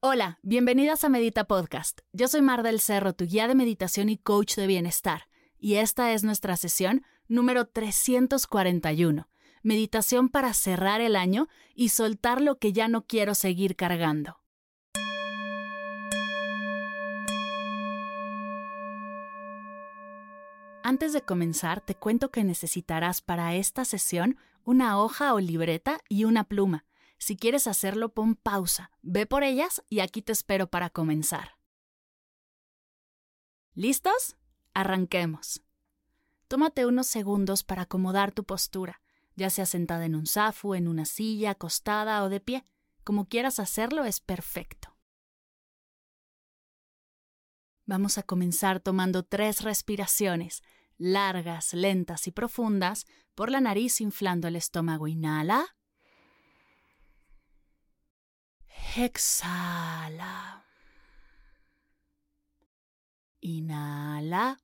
Hola, bienvenidas a Medita Podcast. Yo soy Mar del Cerro, tu guía de meditación y coach de bienestar, y esta es nuestra sesión número 341. Meditación para cerrar el año y soltar lo que ya no quiero seguir cargando. Antes de comenzar, te cuento que necesitarás para esta sesión una hoja o libreta y una pluma. Si quieres hacerlo, pon pausa, ve por ellas y aquí te espero para comenzar. ¿Listos? Arranquemos. Tómate unos segundos para acomodar tu postura, ya sea sentada en un zafu, en una silla, acostada o de pie. Como quieras hacerlo es perfecto. Vamos a comenzar tomando tres respiraciones, largas, lentas y profundas, por la nariz inflando el estómago. Inhala. Exhala. Inhala.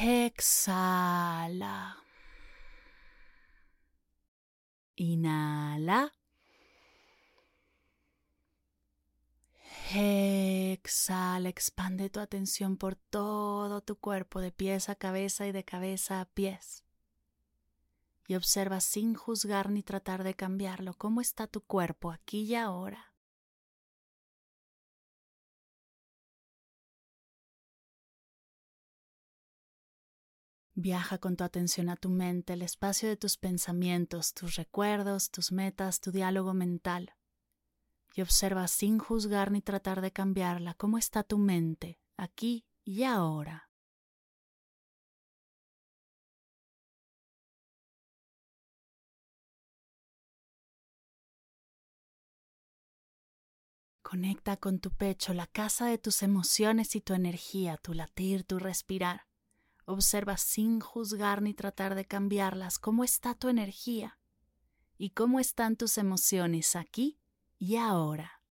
Exhala. Inhala. Exhala, expande tu atención por todo tu cuerpo, de pies a cabeza y de cabeza a pies. Y observa sin juzgar ni tratar de cambiarlo cómo está tu cuerpo aquí y ahora. Viaja con tu atención a tu mente, el espacio de tus pensamientos, tus recuerdos, tus metas, tu diálogo mental y observa sin juzgar ni tratar de cambiarla cómo está tu mente aquí y ahora. Conecta con tu pecho, la casa de tus emociones y tu energía, tu latir, tu respirar. Observa sin juzgar ni tratar de cambiarlas cómo está tu energía y cómo están tus emociones aquí y ahora.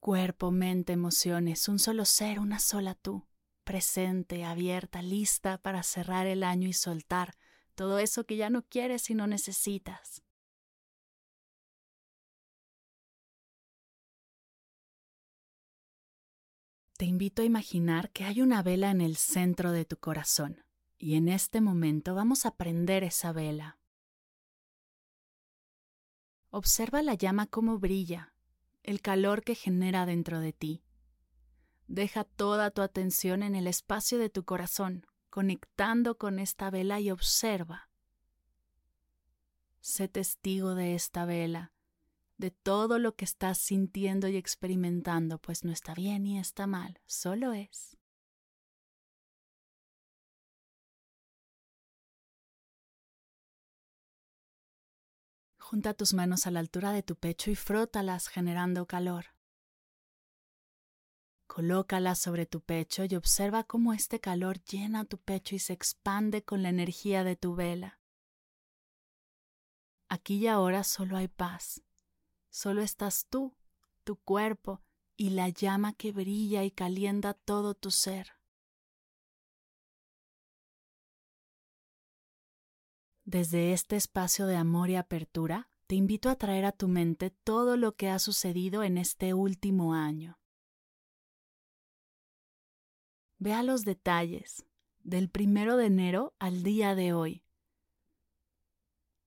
Cuerpo, mente, emociones, un solo ser, una sola tú, presente, abierta, lista para cerrar el año y soltar todo eso que ya no quieres y no necesitas. Te invito a imaginar que hay una vela en el centro de tu corazón y en este momento vamos a prender esa vela. Observa la llama como brilla, el calor que genera dentro de ti. Deja toda tu atención en el espacio de tu corazón, conectando con esta vela y observa. Sé testigo de esta vela, de todo lo que estás sintiendo y experimentando, pues no está bien ni está mal, solo es. Junta tus manos a la altura de tu pecho y frótalas generando calor. Colócalas sobre tu pecho y observa cómo este calor llena tu pecho y se expande con la energía de tu vela. Aquí y ahora solo hay paz. Solo estás tú, tu cuerpo y la llama que brilla y calienta todo tu ser. Desde este espacio de amor y apertura, te invito a traer a tu mente todo lo que ha sucedido en este último año. Vea los detalles, del primero de enero al día de hoy.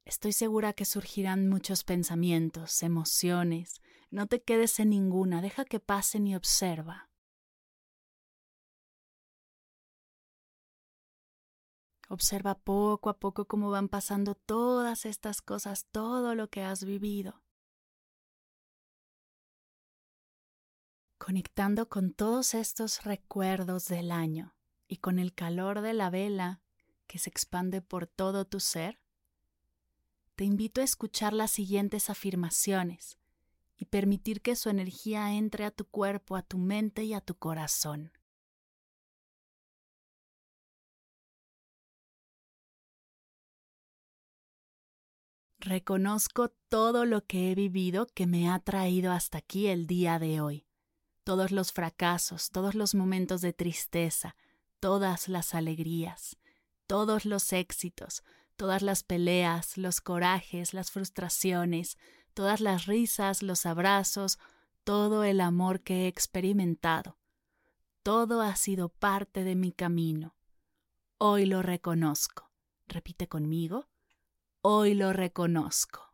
Estoy segura que surgirán muchos pensamientos, emociones. No te quedes en ninguna, deja que pasen y observa. Observa poco a poco cómo van pasando todas estas cosas, todo lo que has vivido. Conectando con todos estos recuerdos del año y con el calor de la vela que se expande por todo tu ser, te invito a escuchar las siguientes afirmaciones y permitir que su energía entre a tu cuerpo, a tu mente y a tu corazón. Reconozco todo lo que he vivido que me ha traído hasta aquí el día de hoy. Todos los fracasos, todos los momentos de tristeza, todas las alegrías, todos los éxitos, todas las peleas, los corajes, las frustraciones, todas las risas, los abrazos, todo el amor que he experimentado. Todo ha sido parte de mi camino. Hoy lo reconozco. Repite conmigo. Hoy lo reconozco.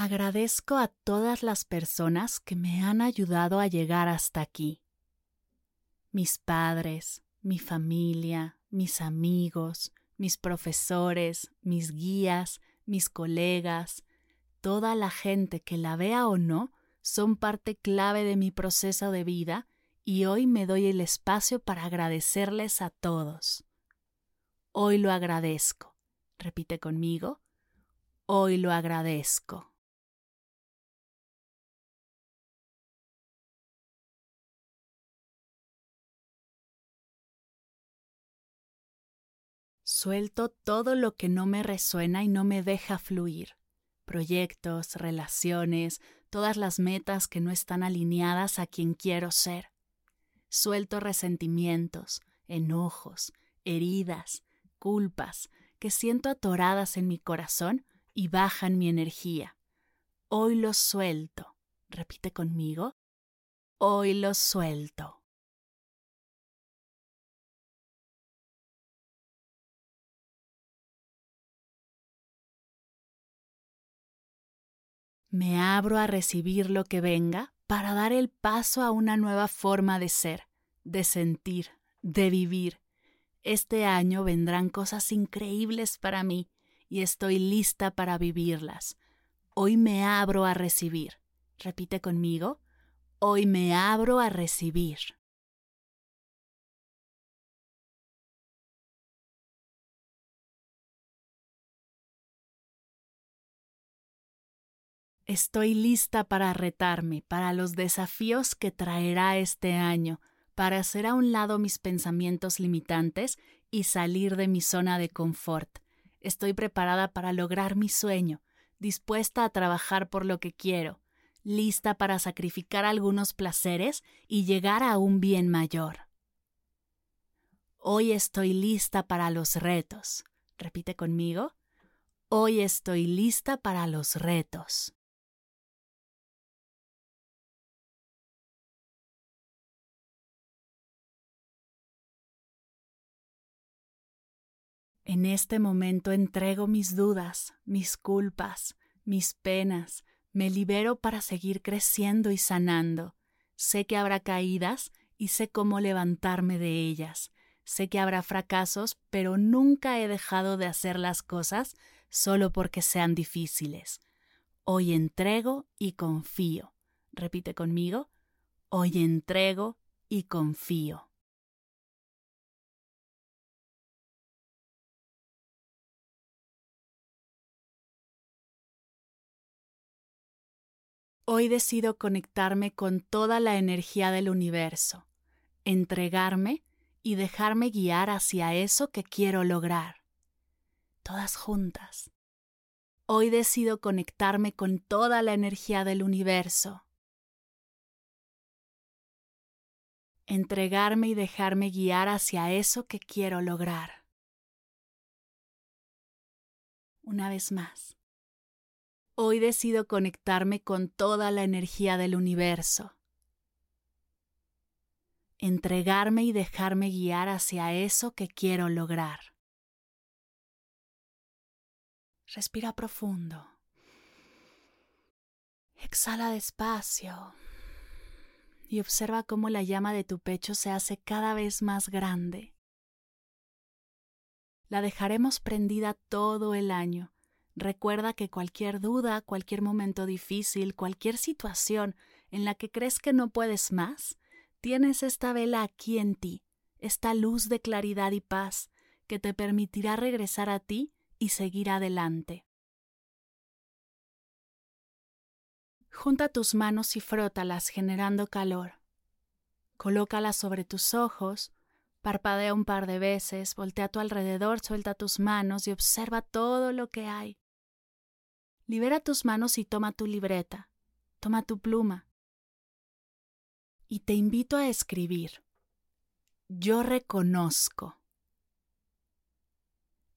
Agradezco a todas las personas que me han ayudado a llegar hasta aquí. Mis padres, mi familia, mis amigos, mis profesores, mis guías, mis colegas, toda la gente que la vea o no, son parte clave de mi proceso de vida y hoy me doy el espacio para agradecerles a todos. Hoy lo agradezco. Repite conmigo. Hoy lo agradezco. Suelto todo lo que no me resuena y no me deja fluir. Proyectos, relaciones, todas las metas que no están alineadas a quien quiero ser. Suelto resentimientos, enojos, heridas, culpas que siento atoradas en mi corazón y bajan mi energía. Hoy los suelto. Repite conmigo. Hoy los suelto. Me abro a recibir lo que venga para dar el paso a una nueva forma de ser, de sentir, de vivir. Este año vendrán cosas increíbles para mí y estoy lista para vivirlas. Hoy me abro a recibir. Repite conmigo. Hoy me abro a recibir. Estoy lista para retarme, para los desafíos que traerá este año, para hacer a un lado mis pensamientos limitantes y salir de mi zona de confort. Estoy preparada para lograr mi sueño, dispuesta a trabajar por lo que quiero, lista para sacrificar algunos placeres y llegar a un bien mayor. Hoy estoy lista para los retos. Repite conmigo. Hoy estoy lista para los retos. En este momento entrego mis dudas, mis culpas, mis penas, me libero para seguir creciendo y sanando. Sé que habrá caídas y sé cómo levantarme de ellas. Sé que habrá fracasos, pero nunca he dejado de hacer las cosas solo porque sean difíciles. Hoy entrego y confío. Repite conmigo. Hoy entrego y confío. Hoy decido conectarme con toda la energía del universo, entregarme y dejarme guiar hacia eso que quiero lograr. Todas juntas. Hoy decido conectarme con toda la energía del universo. Entregarme y dejarme guiar hacia eso que quiero lograr. Una vez más. Hoy decido conectarme con toda la energía del universo. Entregarme y dejarme guiar hacia eso que quiero lograr. Respira profundo. Exhala despacio y observa cómo la llama de tu pecho se hace cada vez más grande. La dejaremos prendida todo el año Recuerda que cualquier duda, cualquier momento difícil, cualquier situación en la que crees que no puedes más, tienes esta vela aquí en ti, esta luz de claridad y paz que te permitirá regresar a ti y seguir adelante. Junta tus manos y frótalas generando calor. Colócalas sobre tus ojos, parpadea un par de veces, voltea a tu alrededor, suelta tus manos y observa todo lo que hay. Libera tus manos y toma tu libreta, toma tu pluma. Y te invito a escribir. Yo reconozco.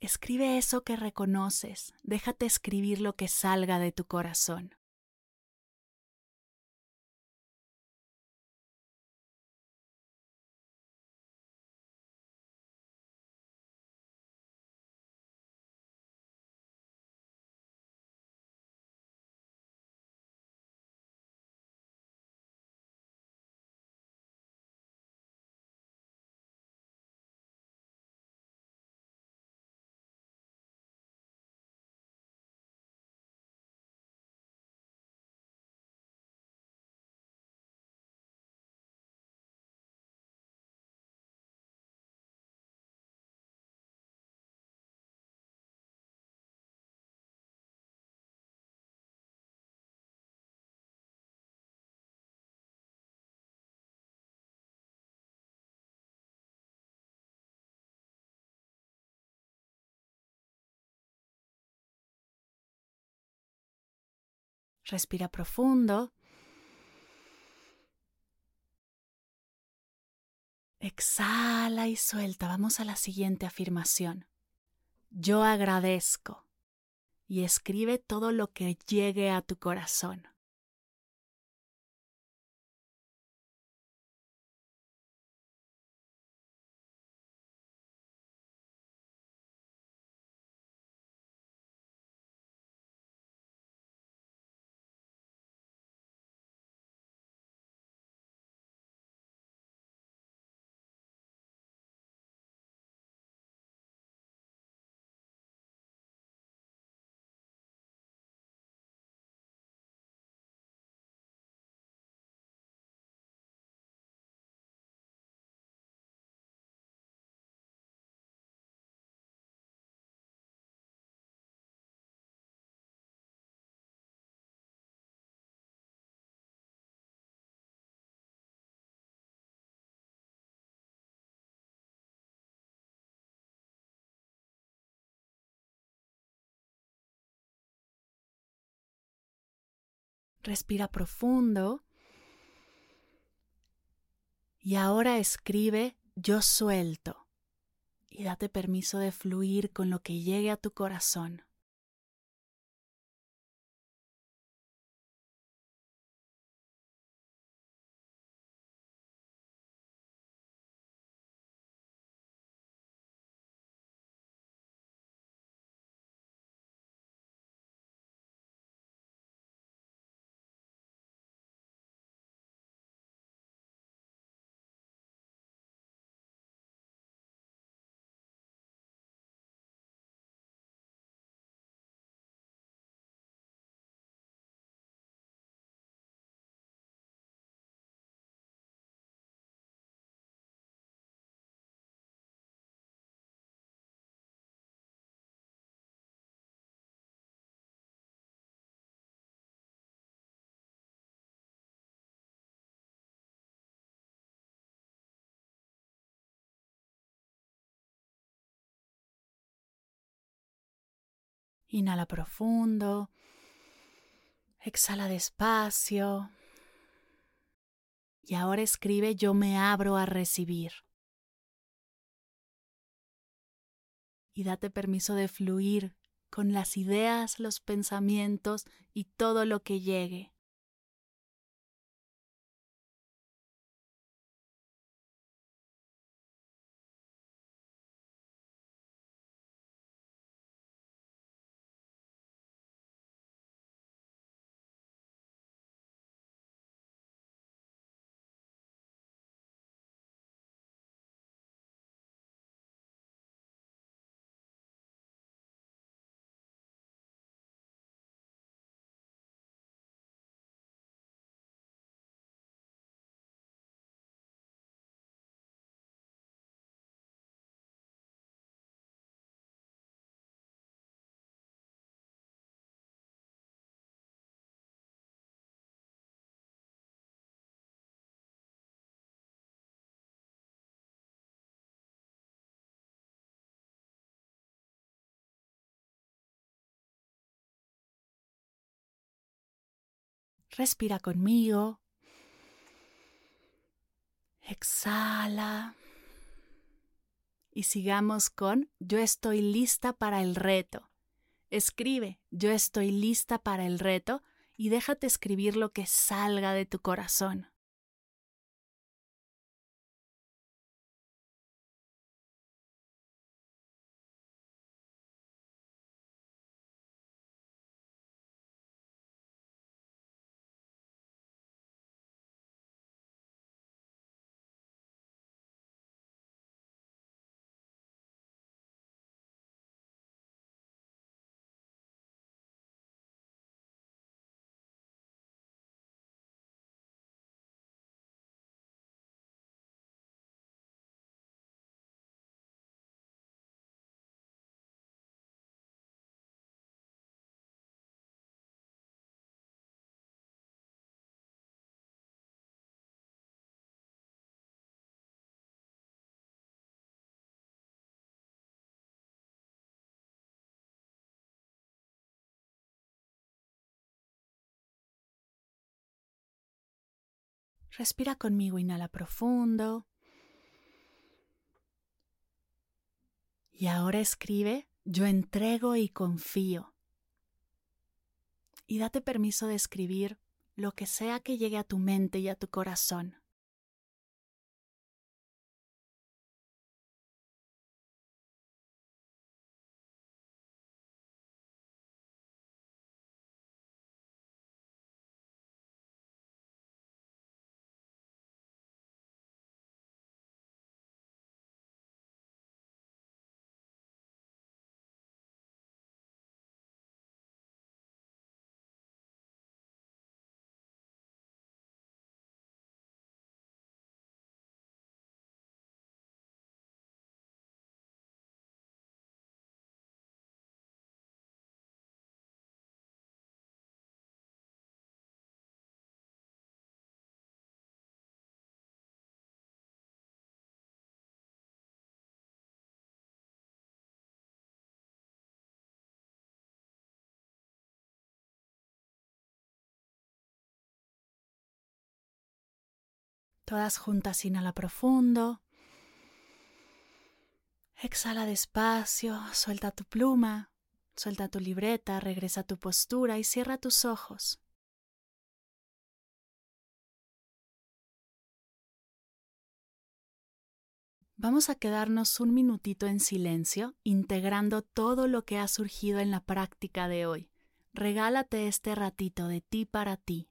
Escribe eso que reconoces, déjate escribir lo que salga de tu corazón. Respira profundo. Exhala y suelta. Vamos a la siguiente afirmación. Yo agradezco. Y escribe todo lo que llegue a tu corazón. Respira profundo. Y ahora escribe yo suelto y date permiso de fluir con lo que llegue a tu corazón. Inhala profundo. Exhala despacio. Y ahora escribe yo me abro a recibir. Y date permiso de fluir con las ideas, los pensamientos y todo lo que llegue. Respira conmigo. Exhala. Y sigamos con yo estoy lista para el reto. Escribe yo estoy lista para el reto y déjate escribir lo que salga de tu corazón. Respira conmigo, inhala profundo. Y ahora escribe, yo entrego y confío. Y date permiso de escribir lo que sea que llegue a tu mente y a tu corazón. Todas juntas, inhala profundo. Exhala despacio, suelta tu pluma, suelta tu libreta, regresa a tu postura y cierra tus ojos. Vamos a quedarnos un minutito en silencio, integrando todo lo que ha surgido en la práctica de hoy. Regálate este ratito de ti para ti.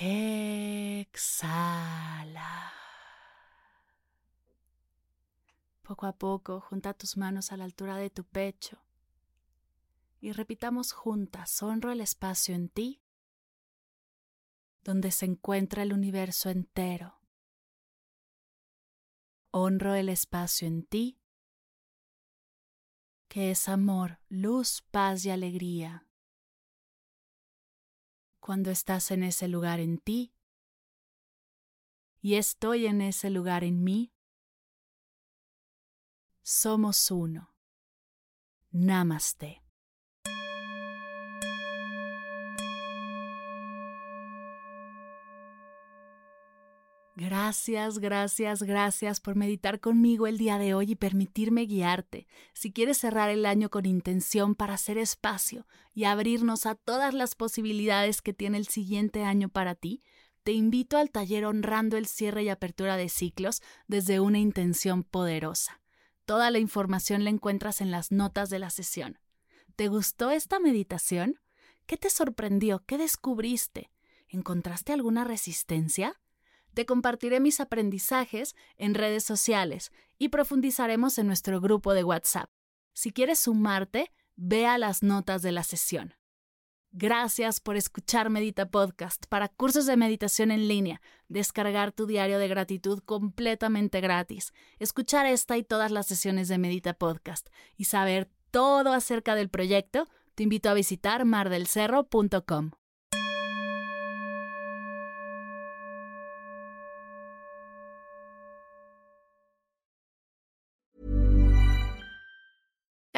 Exhala. Poco a poco, junta tus manos a la altura de tu pecho y repitamos juntas, honro el espacio en ti, donde se encuentra el universo entero. Honro el espacio en ti, que es amor, luz, paz y alegría. Cuando estás en ese lugar en ti y estoy en ese lugar en mí. Somos uno. Namaste. Gracias, gracias, gracias por meditar conmigo el día de hoy y permitirme guiarte. Si quieres cerrar el año con intención para hacer espacio y abrirnos a todas las posibilidades que tiene el siguiente año para ti, te invito al taller Honrando el cierre y apertura de ciclos desde una intención poderosa. Toda la información la encuentras en las notas de la sesión. ¿Te gustó esta meditación? ¿Qué te sorprendió? ¿Qué descubriste? ¿Encontraste alguna resistencia? Te compartiré mis aprendizajes en redes sociales y profundizaremos en nuestro grupo de WhatsApp. Si quieres sumarte, ve a las notas de la sesión. Gracias por escuchar Medita Podcast para cursos de meditación en línea, descargar tu diario de gratitud completamente gratis, escuchar esta y todas las sesiones de Medita Podcast y saber todo acerca del proyecto, te invito a visitar mardelcerro.com.